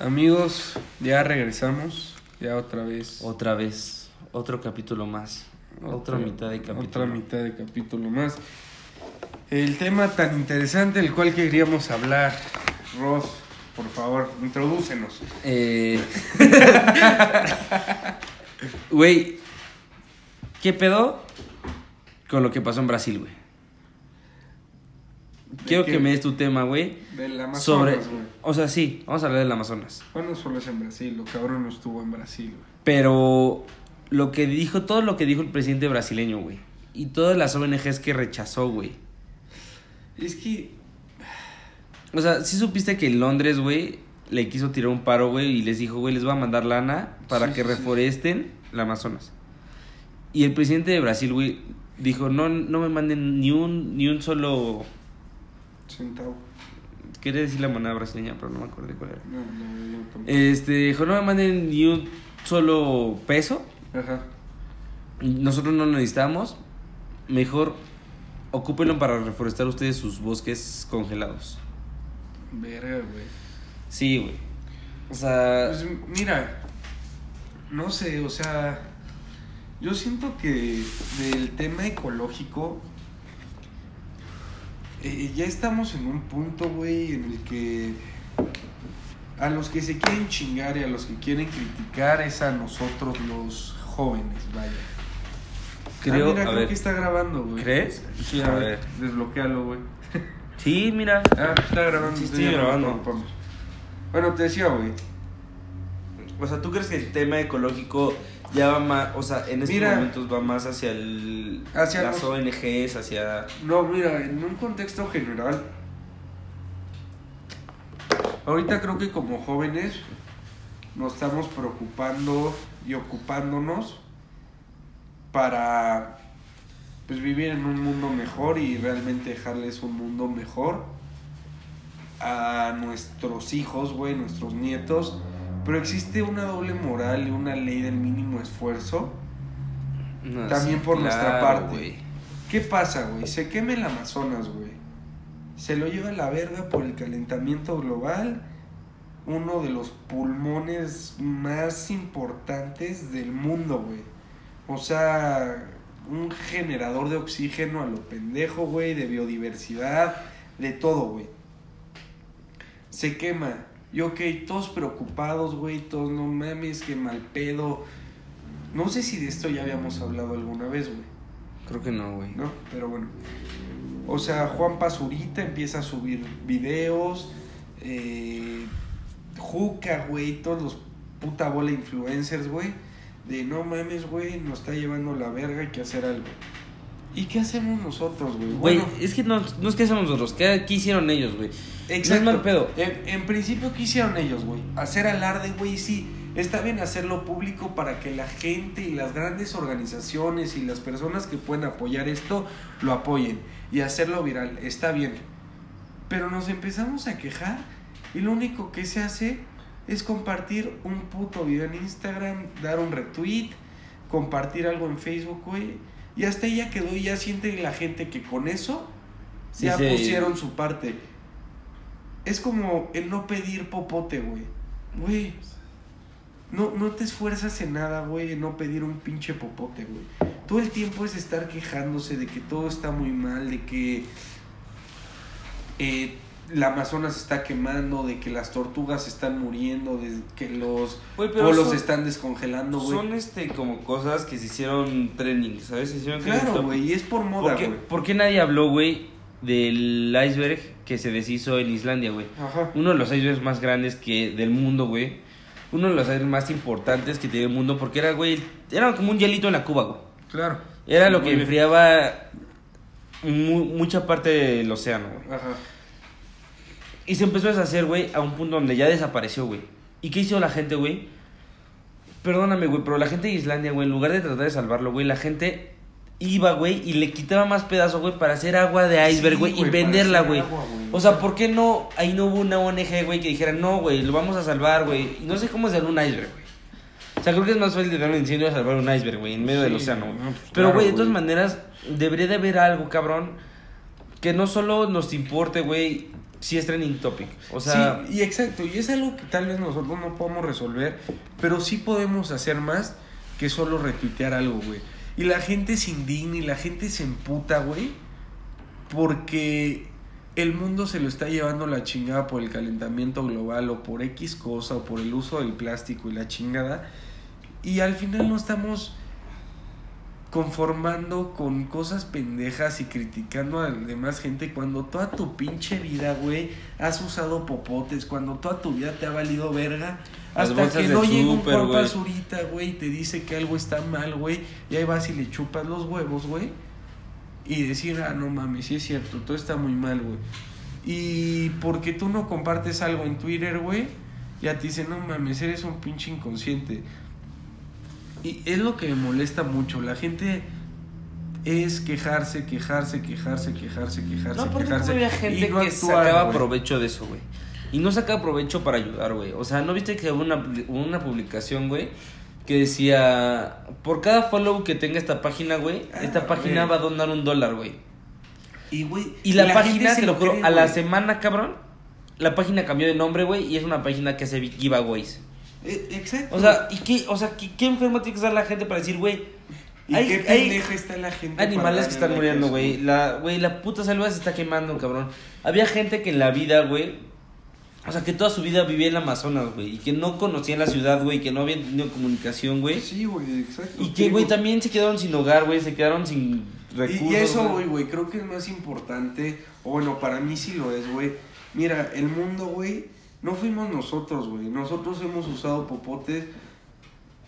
Amigos, ya regresamos. Ya otra vez. Otra vez, otro capítulo más. Otra, mitad de capítulo. Otra mitad de capítulo más. El tema tan interesante del cual queríamos hablar. Ross, por favor, introdúcenos. Eh... Güey, ¿qué pedo con lo que pasó en Brasil, güey? Quiero que me des tu tema, güey. Del Amazonas, Sobre. güey. O sea, sí, vamos a hablar del Amazonas. Bueno, solo es en Brasil, lo cabrón no estuvo en Brasil, güey. Pero lo que dijo, todo lo que dijo el presidente brasileño, güey. Y todas las ONGs que rechazó, güey. Es que. O sea, sí supiste que en Londres, güey, le quiso tirar un paro, güey, y les dijo, güey, les voy a mandar lana para Sí, que sí, sí. reforesten el Amazonas. Y el presidente de Brasil, güey, dijo, no, no me manden ni un, ni un solo... Centavo. Quería decir la moneda brasileña, pero no me acordé cuál era. No, no, tampoco. Este, dijo, no me manden ni un solo peso. Ajá. Nosotros no lo necesitamos. Mejor ocúpenlo para reforestar ustedes sus bosques congelados. Verga, güey. Sí, güey. O sea... Pues mira, no sé, o sea, yo siento que del tema ecológico eh, ya estamos en un punto, güey, en el que a los que se quieren chingar y a los que quieren criticar es a nosotros los jóvenes, vaya. creo... Ah, mira, a creo ver. que está grabando, güey. ¿Crees? Sí, a, A ver, ver. desbloquealo, güey. Sí, mira. Ah, está grabando. Sí, estoy grabando. preocupamos. Bueno, te decía, güey. O sea, ¿tú crees que el tema ecológico ya va más, o sea, en estos Mira. momentos va más hacia el, Hacia las los- ONGs, hacia... No, mira, en un contexto general, ahorita creo que como jóvenes nos estamos preocupando y ocupándonos para pues vivir en un mundo mejor y realmente dejarles un mundo mejor a nuestros hijos, güey, nuestros nietos. Pero existe una doble moral y una ley del mínimo esfuerzo No, También sí, por nuestra parte. ¿Qué pasa, güey? Se quema el Amazonas, güey. Se lo lleva la verga por el calentamiento global. Uno de los pulmones más importantes del mundo, güey. O sea, un generador de oxígeno a lo pendejo, güey, de biodiversidad, de todo, güey. Se quema. Y ok, todos preocupados, güey, todos no mames, que mal pedo. No sé si de esto ya habíamos hablado alguna vez, güey. Creo que no, güey. ¿no? Pero bueno. O sea, Juan Pazurita empieza a subir videos. Eh, Juca, güey, todos los puta bola influencers, güey. De no mames, güey, nos está llevando la verga, hay que hacer algo. ¿Y qué hacemos nosotros, güey? Güey, Bueno, es que no, no es que hacemos nosotros, ¿qué, qué hicieron ellos, güey? Exacto. No es mal pedo. En, en principio, ¿qué hicieron ellos, güey? Hacer alarde, güey, sí. Está bien hacerlo público para que la gente y las grandes organizaciones y las personas que pueden apoyar esto lo apoyen y hacerlo viral. Está bien. Pero nos empezamos a quejar y lo único que se hace es compartir un puto video en Instagram, dar un retweet, compartir algo en Facebook, güey. Y hasta ahí ya quedó y ya siente la gente que con eso Sí, ya sí. pusieron su parte. Es como el no pedir popote, güey. Güey. No, no te esfuerzas en nada, güey, en no pedir un pinche popote, güey. Todo el tiempo es estar quejándose de que todo está muy mal, de que eh, la Amazonas se está quemando, de que las tortugas están muriendo, de que los pero polos son- están descongelando, güey. Son este como cosas que se hicieron trending, ¿sabes? Se hicieron Claro, güey, y es por moda, ¿Por qué, güey. por qué nadie habló, güey, del iceberg que se deshizo en Islandia, güey? Ajá. Uno de los icebergs más grandes que del mundo, güey. Uno de los icebergs más importantes que tiene el mundo porque era, güey, era como un hielito en la cuba, güey. Claro. Era lo que enfriaba mu- mucha parte del océano, güey. Ajá. Y se empezó a deshacer, güey, a un punto donde ya desapareció, güey. ¿Y qué hizo la gente, güey? Perdóname, güey, pero la gente de Islandia, güey, en lugar de tratar de salvarlo, güey, la gente iba, güey, y le quitaba más pedazos, güey, para hacer agua de iceberg, Sí, güey, y güey, venderla, güey. agua, güey. O sea, ¿por qué no? Ahí no hubo una ONG, güey, que dijera, no, güey, lo vamos a salvar, güey. No sé cómo hacer un iceberg, güey. O sea, creo que es más fácil de dar un incendio a salvar un iceberg, güey, en medio del océano, güey. no, pues, Pero, claro, güey, de todas maneras, debería de haber algo, cabrón, que no solo nos importe, güey, sí es trending topic. O sea, sí, y exacto, y es algo que tal vez nosotros no podemos resolver, pero sí podemos hacer más que solo retuitear algo, güey. Y la gente se indigna y la gente se emputa, güey, porque el mundo se lo está llevando la chingada por el calentamiento global o por X cosa o por el uso del plástico y la chingada. Y al final no estamos conformando con cosas pendejas y criticando a la demás gente cuando toda tu pinche vida, güey, has usado popotes, cuando toda tu vida te ha valido verga, hasta que no llega un súper, Juan güey. Y te dice que algo está mal, güey, y ahí vas y le chupas los huevos, güey, y decir, ah, no mames, sí es cierto, todo está muy mal, güey. Y porque tú no compartes algo en Twitter, güey, ya te dicen, no mames, eres un pinche inconsciente. Y es lo que me molesta mucho. La gente es quejarse, quejarse, quejarse, quejarse, quejarse, no, porque quejarse. había gente y no que actuar, sacaba provecho de eso, güey. Y no sacaba provecho para ayudar, güey. O sea, ¿no viste que hubo una, una publicación, güey? Que decía, por cada follow que tenga esta página, güey, Ah, esta página güey. va a donar un dólar, güey. Y, güey, Y la, página, se lo juro, a la semana, cabrón, la página cambió de nombre, güey, y es una página que hace giveaways. Eh, Exacto. O sea, ¿y qué, o sea, ¿qué, qué enfermo tiene que estar la gente para decir, güey? y hay- qué pendeja está la gente. Animales que están muriendo, güey. La, güey, la puta selva se está quemando, cabrón. Había gente que en la vida, güey. O sea, que toda su vida vivía en el Amazonas, güey. Y que no conocían la ciudad, güey. Que no habían tenido comunicación, güey. Sí, güey, exacto. Y que, güey, también se quedaron sin hogar, güey. Se quedaron sin recursos. Y, y eso, güey. güey, güey, creo que es más importante, o bueno, para mí sí lo es, güey. Mira, el mundo, güey, no fuimos nosotros, güey. Nosotros hemos usado popotes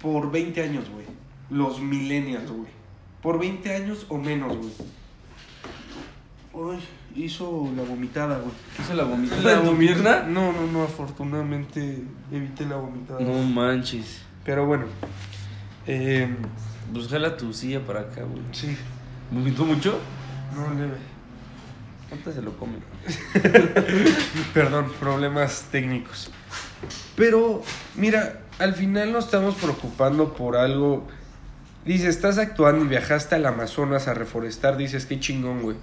por 20 años, güey. Los millennials, güey. Por 20 años o menos, güey. Ay, hizo la vomitada, güey. ¿Hizo la vomitada La en tu pierna? No, no, no, afortunadamente evité la vomitada. No manches. Pero bueno, eh, Pues jala tu silla para acá, güey. sí, ¿Vomitó mucho? no leve. ¿Cuánto se lo come? Perdón, problemas técnicos. Pero, mira, al final nos estamos preocupando por algo. Dices, estás actuando y viajaste al Amazonas a reforestar. Dices, qué chingón, güey.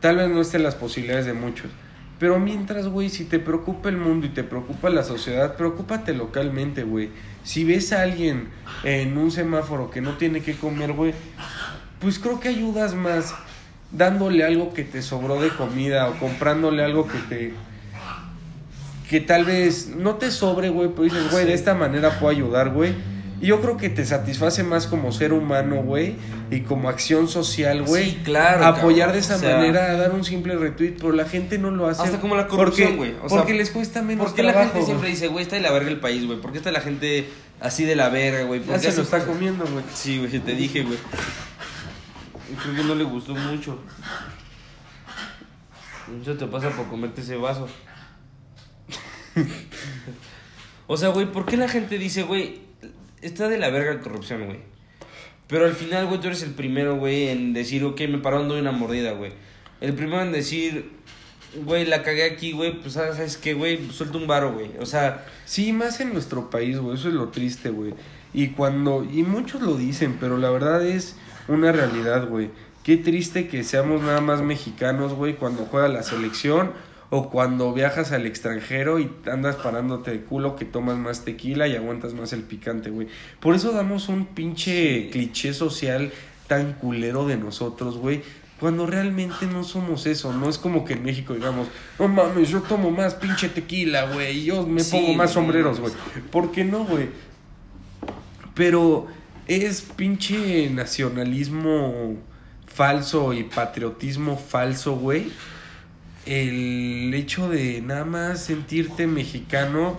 Tal vez no estén las posibilidades de muchos. Pero mientras, güey, si te preocupa el mundo y te preocupa la sociedad, preocúpate localmente, güey. Si ves a alguien en un semáforo que no tiene que comer, güey, pues creo que ayudas más dándole algo que te sobró de comida o comprándole algo que te que tal vez no te sobre, güey, pero dices, güey, de esta manera puedo ayudar, güey. Y yo creo que te satisface más como ser humano, güey, y como acción social, güey. Sí, claro, Apoyar cabrón, de esa o sea- manera, dar un simple retweet, pero la gente no lo hace. Hasta como la corrupción, porque- güey, o sea, porque les cuesta menos ¿Por qué la trabajo, gente siempre dice, güey, está de la verga el país, güey? ¿Por qué está la gente así de la verga, güey? ¿Por Ya se lo está comiendo, güey. Sí, güey, te dije, güey. Creo que no le gustó mucho. Eso te pasa por comerte ese vaso. o sea, güey, ¿por qué la gente dice, güey, está de la verga la corrupción, güey? Pero al final, güey, tú eres el primero, güey, en decir, ok, me pararon, doy una mordida, güey. El primero en decir, güey, la cagué aquí, güey, pues sabes qué, güey, suelta un varo, güey. O sea, Sí, más en nuestro país, güey. Eso es lo triste, güey. Y cuando. Y muchos lo dicen, pero la verdad es una realidad, güey. Qué triste que seamos nada más mexicanos, güey, cuando juega la selección o cuando viajas al extranjero y andas parándote de culo que tomas más tequila y aguantas más el picante, güey. Por eso damos un pinche cliché social tan culero de nosotros, güey. Cuando realmente no somos eso, no es como que en México digamos, no mames, yo tomo más pinche tequila, güey, y yo me Sí, pongo más sombreros, güey. ¿Por qué no, güey? Pero es pinche nacionalismo falso y patriotismo falso, güey. El hecho de nada más sentirte mexicano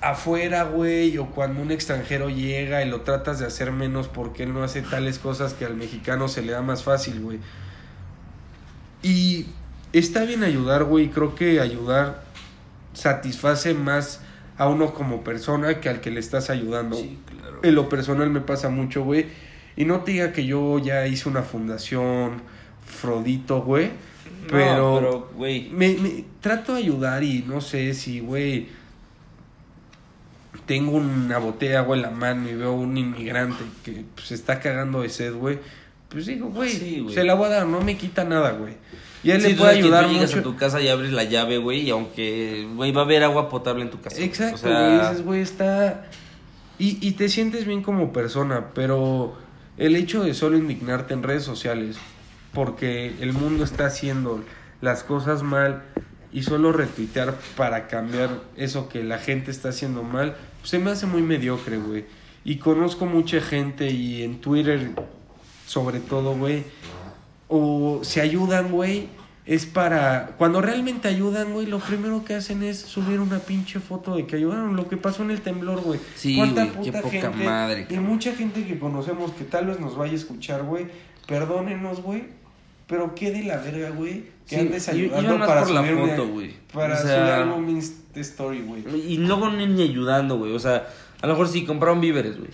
afuera, güey, o cuando un extranjero llega y lo tratas de hacer menos porque él no hace tales cosas que al mexicano se le da más fácil, güey. Y está bien ayudar, güey, creo que ayudar satisface más a uno como persona que al que le estás ayudando. claro. En lo personal me pasa mucho, güey. Y no te diga que yo ya hice una fundación, Frodito, güey. Pero, No, pero, güey. me, me- trato de ayudar y no sé si, güey, tengo una botella de agua en la mano y veo un inmigrante que pues, se está cagando de sed, güey. Pues digo, güey, Sí, se la voy a dar, no me quita nada, güey. Y él Sí, le puede sabes que ayudar tú llegas mucho. a tu casa y abres la llave, güey, y aunque, güey, va a haber agua potable en tu casa. güey. Exacto, O sea, güey, dices, güey, está... Y, y te sientes bien como persona, pero el hecho de solo indignarte en redes sociales porque el mundo está haciendo las cosas mal y solo retuitear para cambiar eso que la gente está haciendo mal, pues se me hace muy mediocre, güey. Y conozco mucha gente y en Twitter, sobre todo, güey, o se ayudan, güey, es para... Cuando realmente ayudan, güey, lo primero que hacen es subir una pinche foto de que ayudaron. Lo que pasó en el temblor, güey. Sí, ¿Cuánta güey, qué poca gente madre, Y mucha gente que conocemos que tal vez nos vaya a escuchar, güey. Perdónenos, güey. Pero qué de la verga, güey. Que Sí, andes ayudando para por la subir foto, güey. Para O sea- subir Insta story, güey. Y luego ni, ni ayudando, güey. O sea, a lo mejor sí compraron víveres, güey.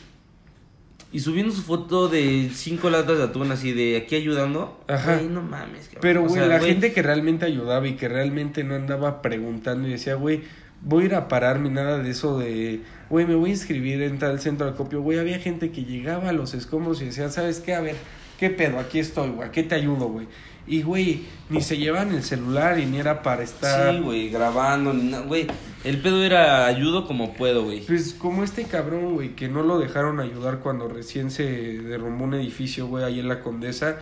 Y subiendo su foto de cinco latas de atún así de aquí ayudando. Ajá. Güey, no mames, cabrón. Pero, O güey, sea, la gente que realmente ayudaba y que realmente no andaba preguntando y decía, güey, voy a ir a pararme, nada de eso de, güey, me voy a inscribir en tal centro de acopio. Güey, había gente que llegaba a los escombros y decía, ¿sabes qué? A ver, ¿qué pedo? Aquí estoy, güey, ¿a qué te ayudo, güey? Y, güey, ni se llevan el celular y ni era para estar... Sí, güey, grabando, ni nada, güey. El pedo era ayudo como puedo, güey. Pues como este cabrón, güey, que no lo dejaron ayudar cuando recién se derrumbó un edificio, güey, ahí en la Condesa.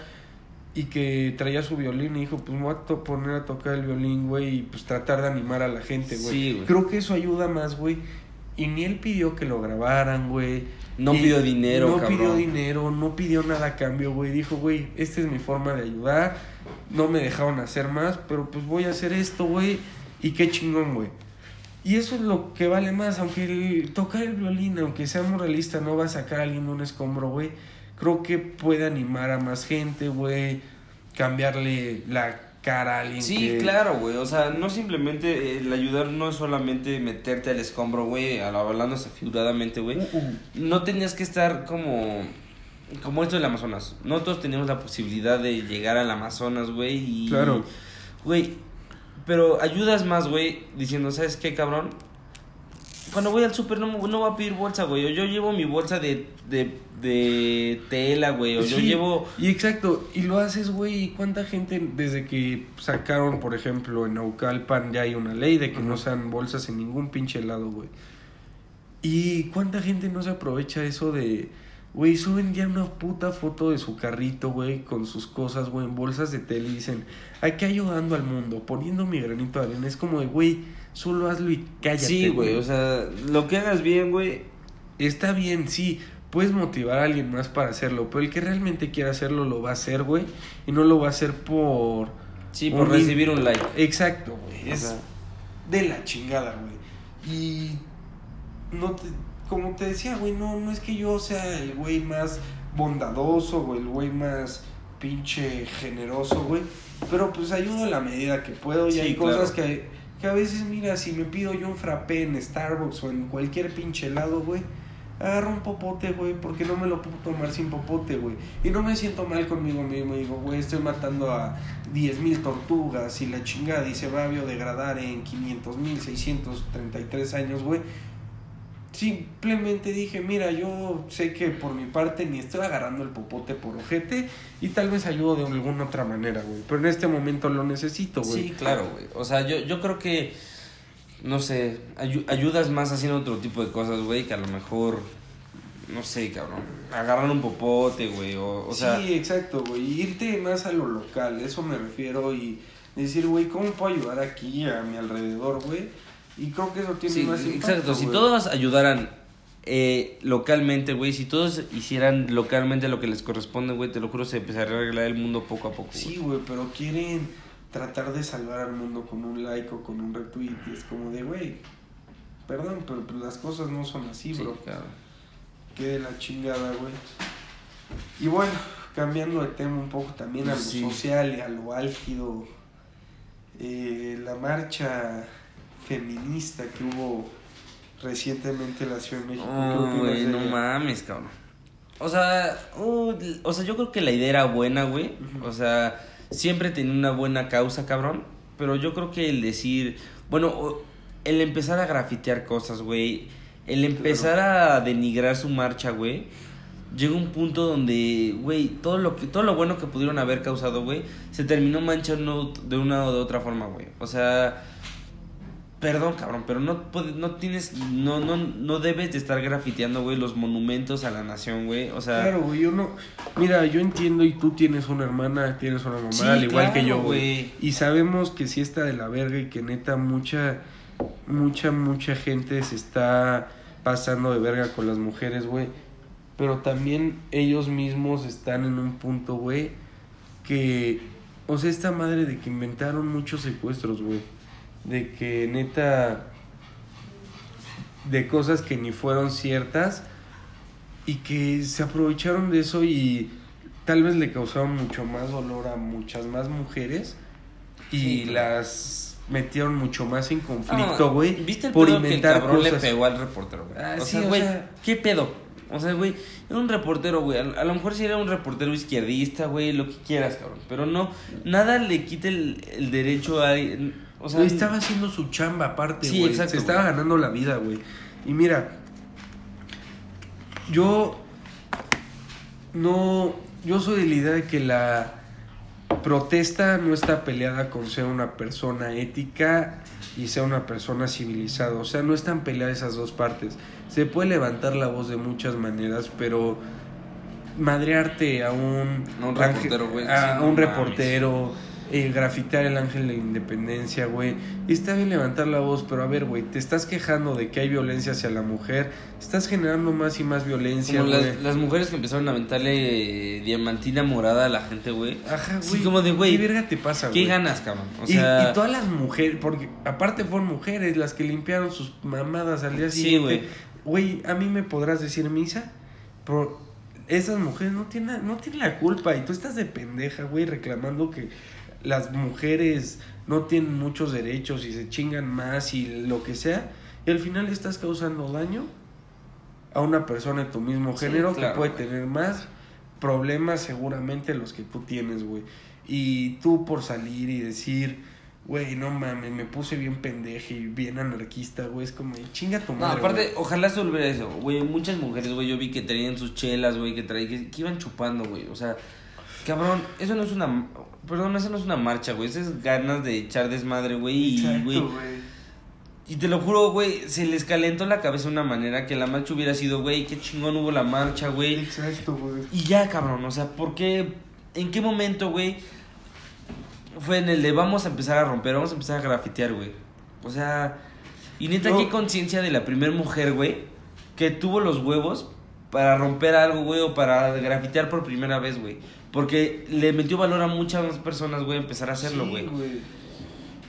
Y que traía su violín y dijo, pues me voy a poner a tocar el violín, güey, y pues tratar de animar a la gente, güey. Sí, güey. Creo que eso ayuda más, güey. Y ni él pidió que lo grabaran, güey. No pidió dinero, No cabrón. pidió dinero, no pidió nada a cambio, güey. Dijo, güey, esta es mi forma de ayudar. No me dejaron hacer más, pero pues voy a hacer esto, güey. Y qué chingón, güey. Y eso es lo que vale más, aunque el, tocar el violín, aunque seamos realistas, no va a sacar a alguien de un escombro, güey. Creo que puede animar a más gente, güey. Cambiarle la cara a alguien Sí, que- claro, güey. O sea, no simplemente el ayudar no es solamente meterte al escombro, güey, hablando figuradamente, güey. Uh, uh. No tenías que estar como como esto del Amazonas. No todos teníamos la posibilidad de llegar al Amazonas, güey, y Claro. Güey, pero ayudas más, güey, diciendo, ¿sabes qué, cabrón? Cuando voy al súper no, no voy a pedir bolsa, güey. O yo llevo mi bolsa de, de, de tela, güey. O yo llevo... Y exacto, y lo haces, güey. ¿Y cuánta gente desde que sacaron, por ejemplo, en Naucalpan ya hay una ley de que no sean bolsas en ningún pinche lado, güey? ¿Y cuánta gente no se aprovecha eso de, güey, suben ya una puta foto de su carrito, güey, con sus cosas, güey, en bolsas de tele y dicen, aquí ayudando al mundo, poniendo mi granito de arena? Es como de, güey, solo hazlo y cállate. Sí, güey, o sea, lo que hagas bien, güey. Está bien, sí, puedes motivar a alguien más para hacerlo, pero el que realmente quiera hacerlo lo va a hacer, güey, y no lo va a hacer por... Sí, por un recibir un like. Exacto, güey, es sea. de la chingada, güey. Y no te, como te decía, güey, no, no es que yo sea el güey más bondadoso o el güey más pinche generoso, güey, pero pues ayudo a la medida que puedo y Sí, hay claro. cosas que, que a veces, mira, si me pido yo un frappé en Starbucks o en cualquier pinche helado, güey, agarro un popote, güey, porque no me lo puedo tomar sin popote, güey. Y no me siento mal conmigo mismo, digo, güey, estoy matando a 10.000 tortugas y la chingada y se va a biodegradar en 500.633 años, güey. Simplemente dije, mira, yo sé que por mi parte ni estoy agarrando el popote por ojete y tal vez ayudo de alguna otra manera, güey. Pero en este momento lo necesito, güey. Sí, claro, güey. O sea, yo, yo creo que, no sé, ayu- ayudas más haciendo otro tipo de cosas, güey, que a lo mejor, no sé, cabrón, agarrar un popote, güey, o, o sea... sí, exacto, güey. Irte más a lo local, eso me refiero. Y decir, güey, ¿cómo puedo ayudar aquí a mi alrededor, güey? Y creo que eso tiene Sí, más impacto, exacto. Si todos ayudaran eh, localmente, güey, si todos hicieran localmente lo que les corresponde, güey, te lo juro, se empezaría a arreglar el mundo poco a poco. Sí, güey, pero quieren tratar de salvar al mundo con un like o con un retweet. Y es como de, güey, perdón, pero pues las cosas no son así, Sí, bro. claro. Qué de la chingada, güey. Y bueno, cambiando de tema un poco también a lo Sí. social y a lo álgido. eh, la marcha feminista que hubo recientemente en la Ciudad de México. ¿qué Oh, güey, no ella? mames, cabrón. O sea, uh, o sea, yo creo que la idea era buena, güey. O sea, siempre tenía una buena causa, cabrón. Pero yo creo que el decir, bueno, el empezar a grafitear cosas, güey. El empezar a denigrar su marcha, güey. llega un punto donde, güey, todo lo que todo lo bueno que pudieron haber causado, güey, se terminó manchando de una o de otra forma, güey. O sea, perdón, cabrón, pero no puede- no tienes no no no debes de estar grafiteando, güey, los monumentos a la nación, güey. O sea, Claro, güey, yo no. Mira, yo entiendo y tú tienes una hermana, tienes una mamá, Sí, al igual claro, que yo, güey. güey. Y sabemos que sí está de la verga y que neta mucha, mucha, mucha gente se está pasando de verga con las mujeres, güey. Pero también ellos mismos están en un punto, güey, que. O sea, esta madre de que inventaron muchos secuestros, güey. De que neta. De cosas que ni fueron ciertas y que se aprovecharon de eso y tal vez le causaron mucho más dolor a muchas más mujeres y Sí, claro. las metieron mucho más en conflicto, güey, ¿Viste el por pedo que el inventar cabrón cosas. le pegó al reportero, güey? Ah, o sí, sea, o güey, sea- ¿qué pedo? O sea, güey, era un reportero, güey. A, lo mejor sí era un reportero izquierdista, güey, lo que quieras, cabrón. Pero no, nada le quita el, el derecho a... O sea, Güey, estaba haciendo su chamba aparte, Sí, güey. exacto, Se estaba güey. ganando la vida, güey. Y mira, yo no, yo soy de la idea de que la protesta no está peleada con ser una persona ética y ser una persona civilizada. O sea, no están peleadas esas dos partes. Se puede levantar la voz de muchas maneras, pero madrearte a un, A un reportero, güey, a sí, no un reportero, eh, grafitar el ángel de la independencia, güey. Está bien levantar la voz, pero a ver, güey, te estás quejando de que hay violencia hacia la mujer, estás generando más y más violencia, Como güey. las, las mujeres que empezaron a aventarle eh, diamantina morada a la gente, güey. Ajá, Sí, güey. como de, güey, ¿Qué verga te pasa, ¿Qué güey? ganas, cabrón? O sea... y, todas las mujeres, porque aparte fueron mujeres las que limpiaron sus mamadas al día Sí, siguiente. Güey, a mí me podrás decir misa, pero esas mujeres no tienen, no tienen la culpa y tú estás de pendeja, güey, reclamando que las mujeres no tienen muchos derechos y se chingan más y lo que sea. Y al final estás causando daño a una persona de tu mismo Sí, género claro, que puede güey. tener más problemas seguramente los que tú tienes, güey. Y tú por salir y decir, güey, no mames, me puse bien pendeje y bien anarquista, güey, es como, chinga tu No, madre. aparte, güey". ojalá se volviera eso, güey. Muchas mujeres, güey, yo vi que traían sus chelas, güey, que traían, que, que iban chupando, güey. O sea, cabrón, eso no es una, perdón, eso no es una marcha, güey. Eso es ganas de echar desmadre, güey. Y, Exacto, güey, güey. y te lo juro, güey, se les calentó la cabeza de una manera que la marcha hubiera sido, güey, qué chingón hubo la marcha, güey. Exacto, güey. Y ya, cabrón, o sea, ¿por qué? ¿En qué momento, güey? Fue en el de vamos a empezar a romper, vamos a empezar a grafitear, güey. O sea, y neta, No. qué conciencia de la primer mujer, güey, que tuvo los huevos para romper algo, güey, o para grafitear por primera vez, güey. Porque le metió valor a muchas más personas, güey, empezar a hacerlo, Sí, güey.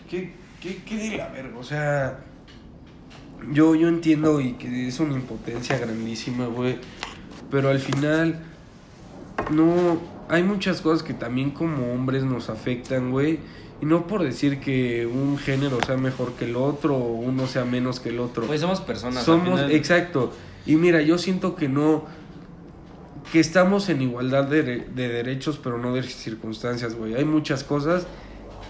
¿Qué, qué, qué de la verga? O sea, yo, yo entiendo y que es una impotencia grandísima, güey. Pero al final, no. Hay muchas cosas que también como hombres nos afectan, güey. Y no por decir que un género sea mejor que el otro o uno sea menos que el otro. Pues somos personas. al Somos, final. exacto. Y mira, yo siento que no, que estamos en igualdad de, de derechos, pero no de circunstancias, güey. Hay muchas cosas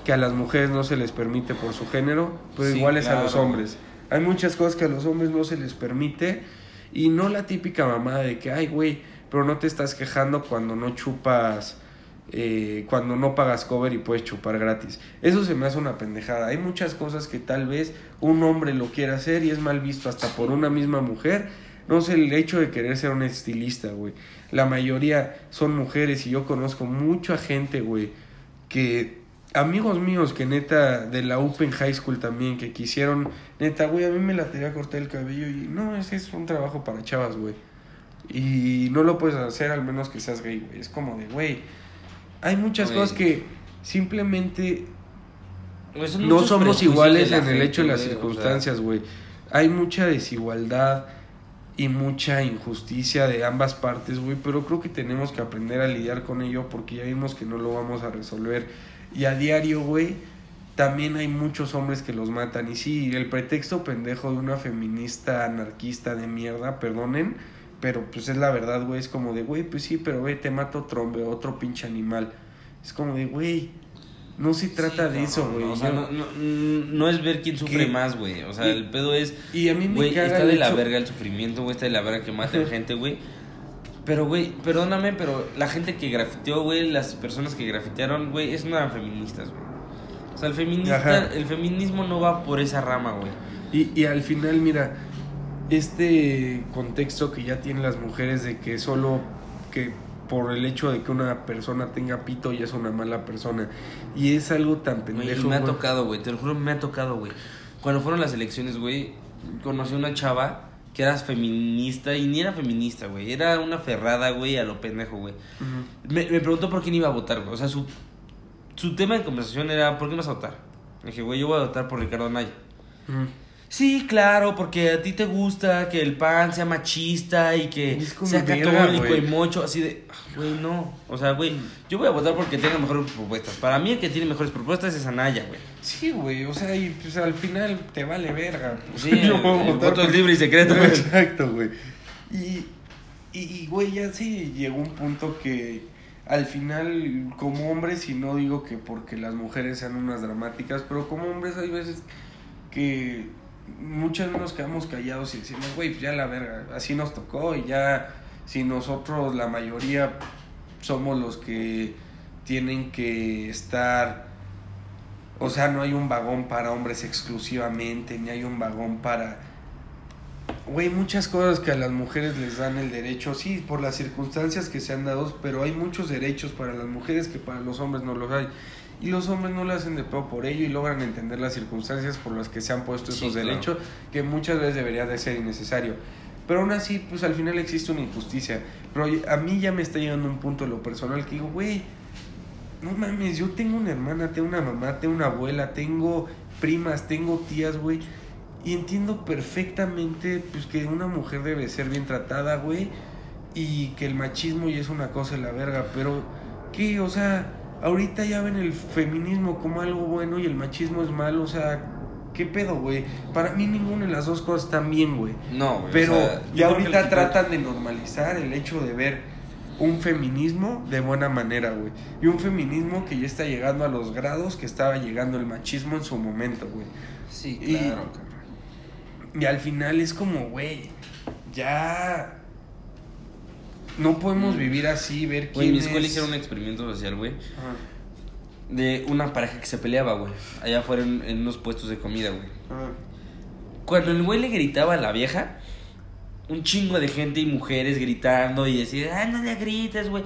que a las mujeres no se les permite por su género, pero Sí, iguales a los hombres. Hay muchas cosas que a los hombres no se les permite y no la típica mamada de que, ay, güey, pero no te estás quejando cuando no chupas, eh, cuando no pagas cover y puedes chupar gratis. Eso se me hace una pendejada. Hay muchas cosas que tal vez un hombre lo quiera hacer y es mal visto hasta por una misma mujer. No sé, el hecho de querer ser un estilista, güey. La mayoría son mujeres y yo conozco mucha gente, güey, que amigos míos que neta de la Open High School también que quisieron, neta, güey, a mí me la tenía cortar el cabello y no, ese es un trabajo para chavas, güey. Y no lo puedes hacer al menos que seas gay, güey. Es como de, güey, hay muchas cosas que simplemente no somos iguales en el hecho de las güey, o sea. circunstancias, güey. Hay mucha desigualdad y mucha injusticia de ambas partes, güey, pero creo que tenemos que aprender a lidiar con ello porque ya vimos que no lo vamos a resolver. Y a diario, güey, también hay muchos hombres que los matan. Y sí, el pretexto pendejo de una feminista anarquista de mierda, perdonen, pero pues es la verdad, güey, es como de, güey, pues sí, pero güey, te mato otro, otro pinche animal. Es como de, güey, no se trata Sí, de eso, güey. O sea, no, no, no es ver quién sufre ¿Qué? más, güey. O sea, Y- el pedo es. Y a mí me Güey, caga está de la verga el sufrimiento, güey. Está de la verga que maten Ajá. gente, güey. Pero, güey, perdóname, pero la gente que grafiteó, güey, las personas que grafitearon, güey, es no eran feministas, güey. O sea, el, feminista, Ajá. el feminismo no va por esa rama, güey. Y, y al final, mira, este contexto que ya tienen las mujeres de que solo que por el hecho de que una persona tenga pito ya es una mala persona. Y es algo tan pendejo. y me ha güey. tocado, güey, te lo juro, me ha tocado, güey. Cuando fueron las elecciones, güey, conocí a una chava que era feminista y ni era feminista, güey. Era una ferrada, güey, a lo pendejo, güey. Me, me preguntó por quién iba a votar, güey. O sea, su, su tema de conversación era, ¿por qué vas a votar? Le dije, güey, yo voy a votar por Ricardo Anaya. Ujú. Sí, claro, porque a ti te gusta que el pan sea machista y que sea católico y mocho, así de, ah, güey, no. O sea, güey, yo voy a votar porque tenga mejores propuestas. Para mí el que tiene mejores propuestas es Anaya, güey. Sí, güey, o sea, y pues al final te vale verga. pues. Sí, Yo voy a el votar voto es libre y secreto, güey. Exacto, güey. Y, güey, ya sí llegó un punto que al final, como hombres, y no digo que porque las mujeres sean unas dramáticas, pero como hombres hay veces que muchas veces nos quedamos callados y decimos, güey, pues ya la verga, así nos tocó y ya, si nosotros, la mayoría, somos los que tienen que estar o sea, no hay un vagón para hombres exclusivamente, ni hay un vagón para... Güey, muchas cosas que a las mujeres les dan el derecho, sí, por las circunstancias que se han dado, pero hay muchos derechos para las mujeres que para los hombres no los hay. Y los hombres no lo hacen de peor por ello y logran entender las circunstancias por las que se han puesto Sí, esos claro. derechos, que muchas veces debería de ser innecesario. Pero aún así, pues al final existe una injusticia. Pero a mí ya me está llegando un punto de lo personal que digo, güey, no mames, yo tengo una hermana, tengo una mamá, tengo una abuela, tengo primas, tengo tías, güey. Y entiendo perfectamente pues que una mujer debe ser bien tratada, güey. Y que el machismo ya es una cosa de la verga. Pero, ¿qué? O sea, ahorita ya ven el feminismo como algo bueno y el machismo es malo. O sea, ¿qué pedo, güey? Para mí ninguna de las dos cosas están bien, güey. No, güey. Pero o sea, ya ahorita tratan de normalizar el hecho de ver un feminismo de buena manera, güey. Y un feminismo que ya está llegando a los grados que estaba llegando el machismo en su momento, güey. Sí, Y- claro, cabrón. Y al final es como, güey, ya no podemos vivir así, ver Güey, quién en mi escuela es- hicieron un experimento social, güey. Ajá, De una pareja que se peleaba, güey. Allá fuera en, en unos puestos de comida, güey. ajá. Cuando el güey le gritaba a la vieja, un chingo de gente y mujeres gritando y decía, ah, no le grites, güey.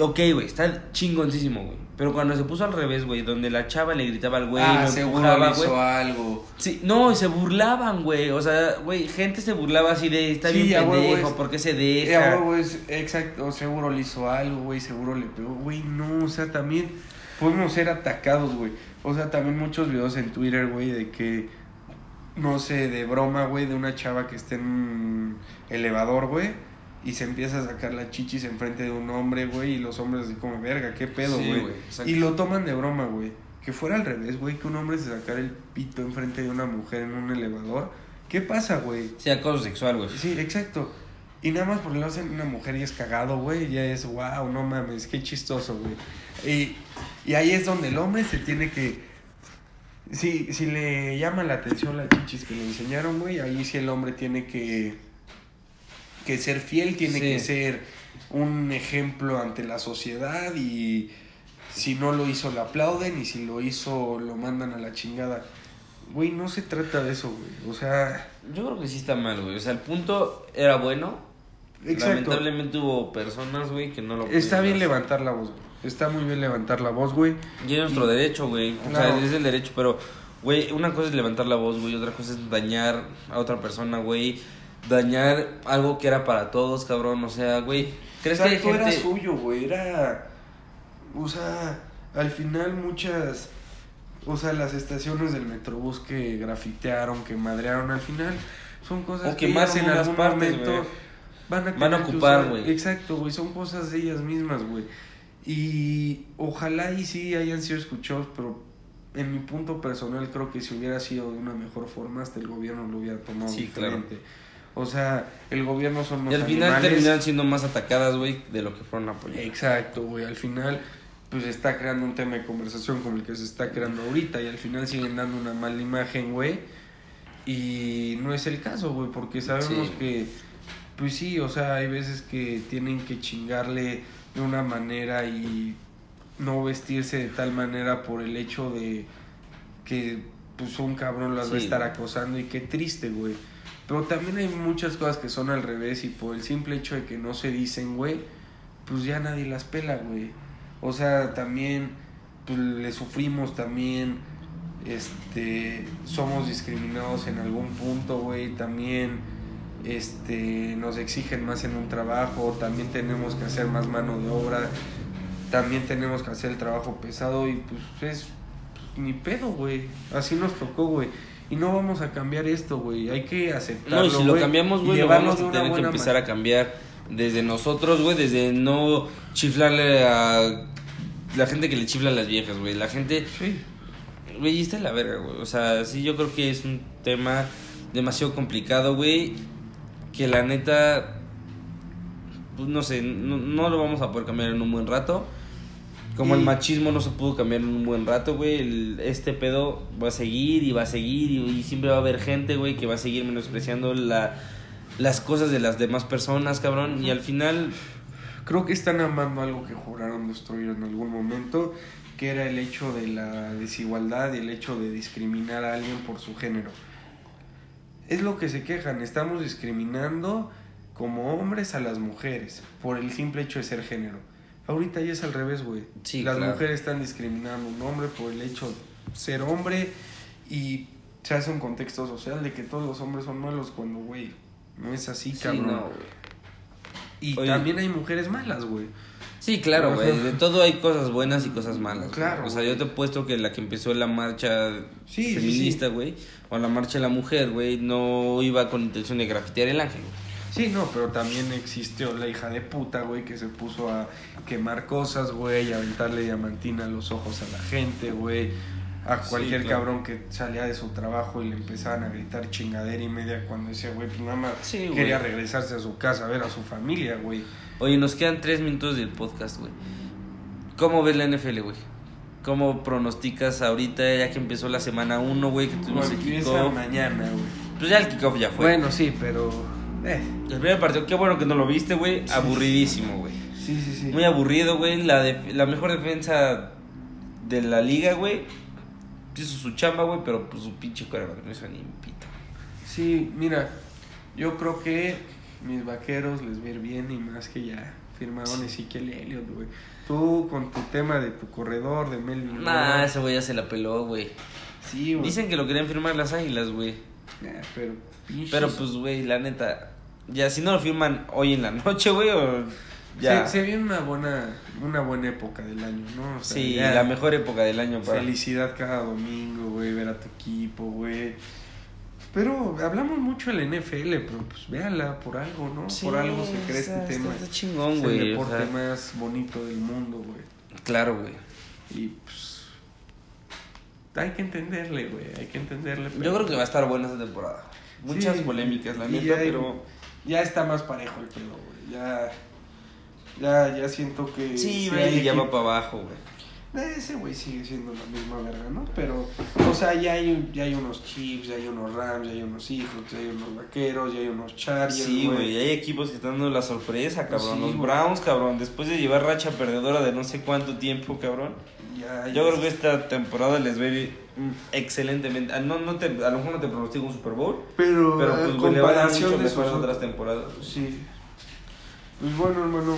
Ok, güey, está chingoncísimo, güey. Pero cuando se puso al revés, güey, donde la chava le gritaba al güey, ah, lo empujaba, le hizo güey. algo. Sí, no, se burlaban, güey. O sea, güey, gente se burlaba así de, está Sí, bien pendejo, es- ¿por qué se deja? a huevo, es- exacto, seguro le hizo algo, güey, seguro le pegó, güey, no, o sea, también podemos ser atacados, güey. O sea, también muchos videos en Twitter, güey, de que, no sé, de broma, güey, de una chava que está en un elevador, güey, y se empieza a sacar la chichis enfrente de un hombre, güey, y los hombres así como, verga, qué pedo, Sí, güey. y lo toman de broma, güey. Que fuera al revés, güey, que un hombre se sacara el pito enfrente de una mujer en un elevador. ¿Qué pasa, güey? Sí, acoso sexual, güey. Sí, exacto. Y nada más porque lo hacen una mujer y es cagado, güey, ya es wow, no mames, qué chistoso, güey. Y, y ahí es donde el hombre se tiene que. Si, si le llama la atención las chichis que le enseñaron, güey, ahí sí el hombre tiene que. Que ser fiel, tiene Sí. que ser un ejemplo ante la sociedad y si no lo hizo le aplauden y si lo hizo lo mandan a la chingada. Güey, no se trata de eso, güey. O sea, Yo creo que sí está mal, güey. O sea, el punto era bueno. exacto. Lamentablemente hubo personas, güey, que no lo Está bien hacer. levantar la voz, güey. Está muy bien levantar la voz, güey. Y es nuestro derecho, güey. O Claro. sea, es el derecho, pero, güey, una cosa es levantar la voz, güey. Otra cosa es dañar a otra persona, güey. Dañar algo que era para todos, cabrón. O sea, güey. ¿Crees que hay gente... era suyo, güey. Era. O sea, al final muchas. O sea, las estaciones del Metrobús que grafitearon, que madrearon, al final son cosas O que ellas en algún partes, momento van a, Van a ocupar, güey. Exacto, güey. Son cosas de ellas mismas, güey. Y ojalá y sí hayan sido escuchados, pero en mi punto personal creo que si hubiera sido de una mejor forma, hasta el gobierno lo hubiera tomado Sí, claro. O sea, el gobierno son Y los al final terminaron siendo más atacadas, güey, de lo que fueron apoyadas. Exacto, güey. Al final, pues está creando un tema de conversación como el que se está creando ahorita y al final siguen dando una mala imagen, güey. Y no es el caso, güey, porque sabemos Sí. que pues sí, o sea, hay veces que tienen que chingarle de una manera y no vestirse de tal manera por el hecho de que pues un cabrón las va a estar acosando y qué triste, güey. Pero también hay muchas cosas que son al revés y por el simple hecho de que no se dicen, güey, pues ya nadie las pela, güey. O sea, también pues le sufrimos también este somos discriminados en algún punto, güey, también este nos exigen más en un trabajo, también tenemos que hacer más mano de obra, también tenemos que hacer el trabajo pesado y pues es pues, ni pedo, güey. Así nos tocó, güey. Y no vamos a cambiar esto, güey. Hay que aceptarlo, No, y si lo cambiamos, güey, lo vamos a tener que empezar a cambiar desde nosotros, güey, desde no chiflarle a la gente que le chifla a las viejas, güey. La gente, Sí. güey, está en la verga, güey. O sea, sí, yo creo que es un tema demasiado complicado, güey, que la neta, pues no sé, no, no lo vamos a poder cambiar en un buen rato. Como el machismo no se pudo cambiar en un buen rato, güey, el- este pedo va a seguir y va a seguir y, y siempre va a haber gente, güey, que va a seguir menospreciando la, las cosas de las demás personas, cabrón. Y al final, Creo que están amando algo que juraron destruir en algún momento, que era el hecho de la desigualdad y el hecho de discriminar a alguien por su género. Es lo que se quejan, estamos discriminando como hombres a las mujeres por el simple hecho de ser género. Ahorita ya es al revés, güey. Sí, las claro. mujeres están discriminando a un hombre por el hecho de ser hombre y se hace un contexto social de que todos los hombres son malos cuando, güey, no es así, sí, cabrón. no, güey. Y Oye. también hay mujeres malas, güey. Sí, claro, güey. De todo hay cosas buenas y cosas malas. Claro, O sea, yo te he puesto que la que empezó la marcha Sí, sí, feminista, güey, o la marcha de la mujer, güey, no iba con intención de grafitear el ángel. güey. Sí, no, pero también existió la hija de puta, güey, que se puso a quemar cosas, güey, y a aventarle diamantina a los ojos a la gente, güey. A Sí, cualquier claro. cabrón que salía de su trabajo y le empezaban a gritar chingadera y media cuando decía, güey, pues nada más Sí, güey. quería regresarse a su casa a ver a su familia, güey. Oye, nos quedan tres minutos del podcast, güey. ¿Cómo ves la NFL, güey? ¿Cómo pronosticas ahorita, ya que empezó la semana 1, güey, que tuvimos el kickoff? mañana, güey. Pues ya el kickoff ya fue. Bueno, sí, pero... Eh, El primer partido, qué bueno que no lo viste, güey. Sí. Aburridísimo, güey. sí, sí, sí. Muy aburrido, güey. La, la mejor defensa de la liga, güey. Hizo su chamba, güey, pero pues su pinche quarterback no hizo ni un pito. Sí, mira, yo creo que mis vaqueros les va a ir bien y más que ya firmaron Ezequiel Elliott, güey. Tú con tu tema de tu corredor, de Melvin. Nah, Gordon, ese güey ya se la peló, güey. Sí, güey. Dicen que lo querían firmar las águilas, güey. Nah, pero pinches- Pero pues, güey, la neta. Ya, si no lo firman hoy en la noche, güey, o. Ya. Se, se viene una buena, una buena época del año, ¿no? O sea, sí, ya la mejor época del año para. Felicidad cada domingo, güey, ver a tu equipo, güey. Pero hablamos mucho del NFL, pero pues véala por algo, ¿no? Sí, por algo se crea este tema. Está chingón, es el güey. o deporte sea, más bonito del mundo, güey. Claro, güey. Y pues. Hay que entenderle, güey. Hay que entenderle. Yo creo que va a estar buena esta temporada. Muchas Sí, polémicas, la neta, pero. Ya está más parejo el pedo, güey. Ya. Ya, ya siento que. Sí, güey, ya va para abajo, güey. Eh, Ese güey sigue siendo la misma verga, ¿no? Pero, o sea, ya hay, ya hay unos Chiefs, ya hay unos Rams, ya hay unos Seahawks, ya hay unos Vaqueros, ya hay unos Chargers, Sí, güey, hay equipos que están dando la sorpresa, cabrón. Sí, Los. Browns, cabrón, después de llevar racha perdedora de no sé cuánto tiempo, cabrón. Ya, Yo ya- creo que esta temporada les mm, excelentemente. Ah, No, no te, a lo mejor no te pronostico un Super Bowl, Pero, pero pues güey, le va a dar mucho de mejor otras temporadas. Sí. Pues bueno, hermano,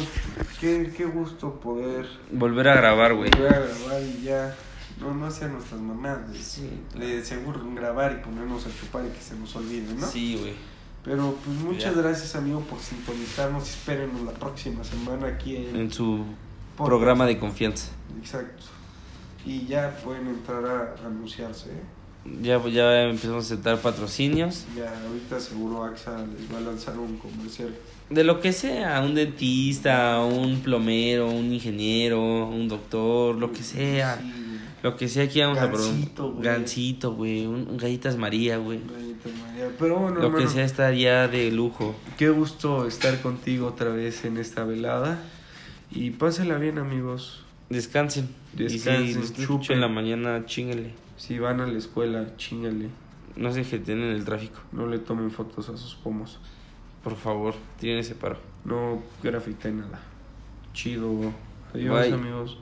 qué, qué gusto poder Volver a grabar, güey. volver a grabar y ya. No, no sean nuestras mamás. de- Sí. De seguro grabar y ponernos a chupar y que se nos olvide, ¿no? Sí, güey. Pero pues muchas Ya. gracias, amigo, por sintonizarnos. Espérenos la próxima semana aquí en. En su Podcast. programa de confianza. Exacto. Y ya pueden entrar a anunciarse. Ya, ya empezamos a aceptar patrocinios. Ya ahorita seguro AXA les va a lanzar un comercial. De lo que sea, un dentista, un plomero, un ingeniero, un doctor, lo que sea. Sí. Lo que sea aquí vamos a probar. güey. Gansito, güey. Un, galletas María, güey. Rayita María. Pero bueno, Lo que sea estaría de lujo. qué gusto estar contigo otra vez en esta velada. Y pásenla bien, amigos. Descansen. Descansen, y si chupen. en la mañana, chingale. Si van a la escuela, chingale. No se jeten en el tráfico. No le tomen fotos a sus pomos. Por favor, tienen ese paro. No grafité nada. Chido. Adiós, Bye. amigos.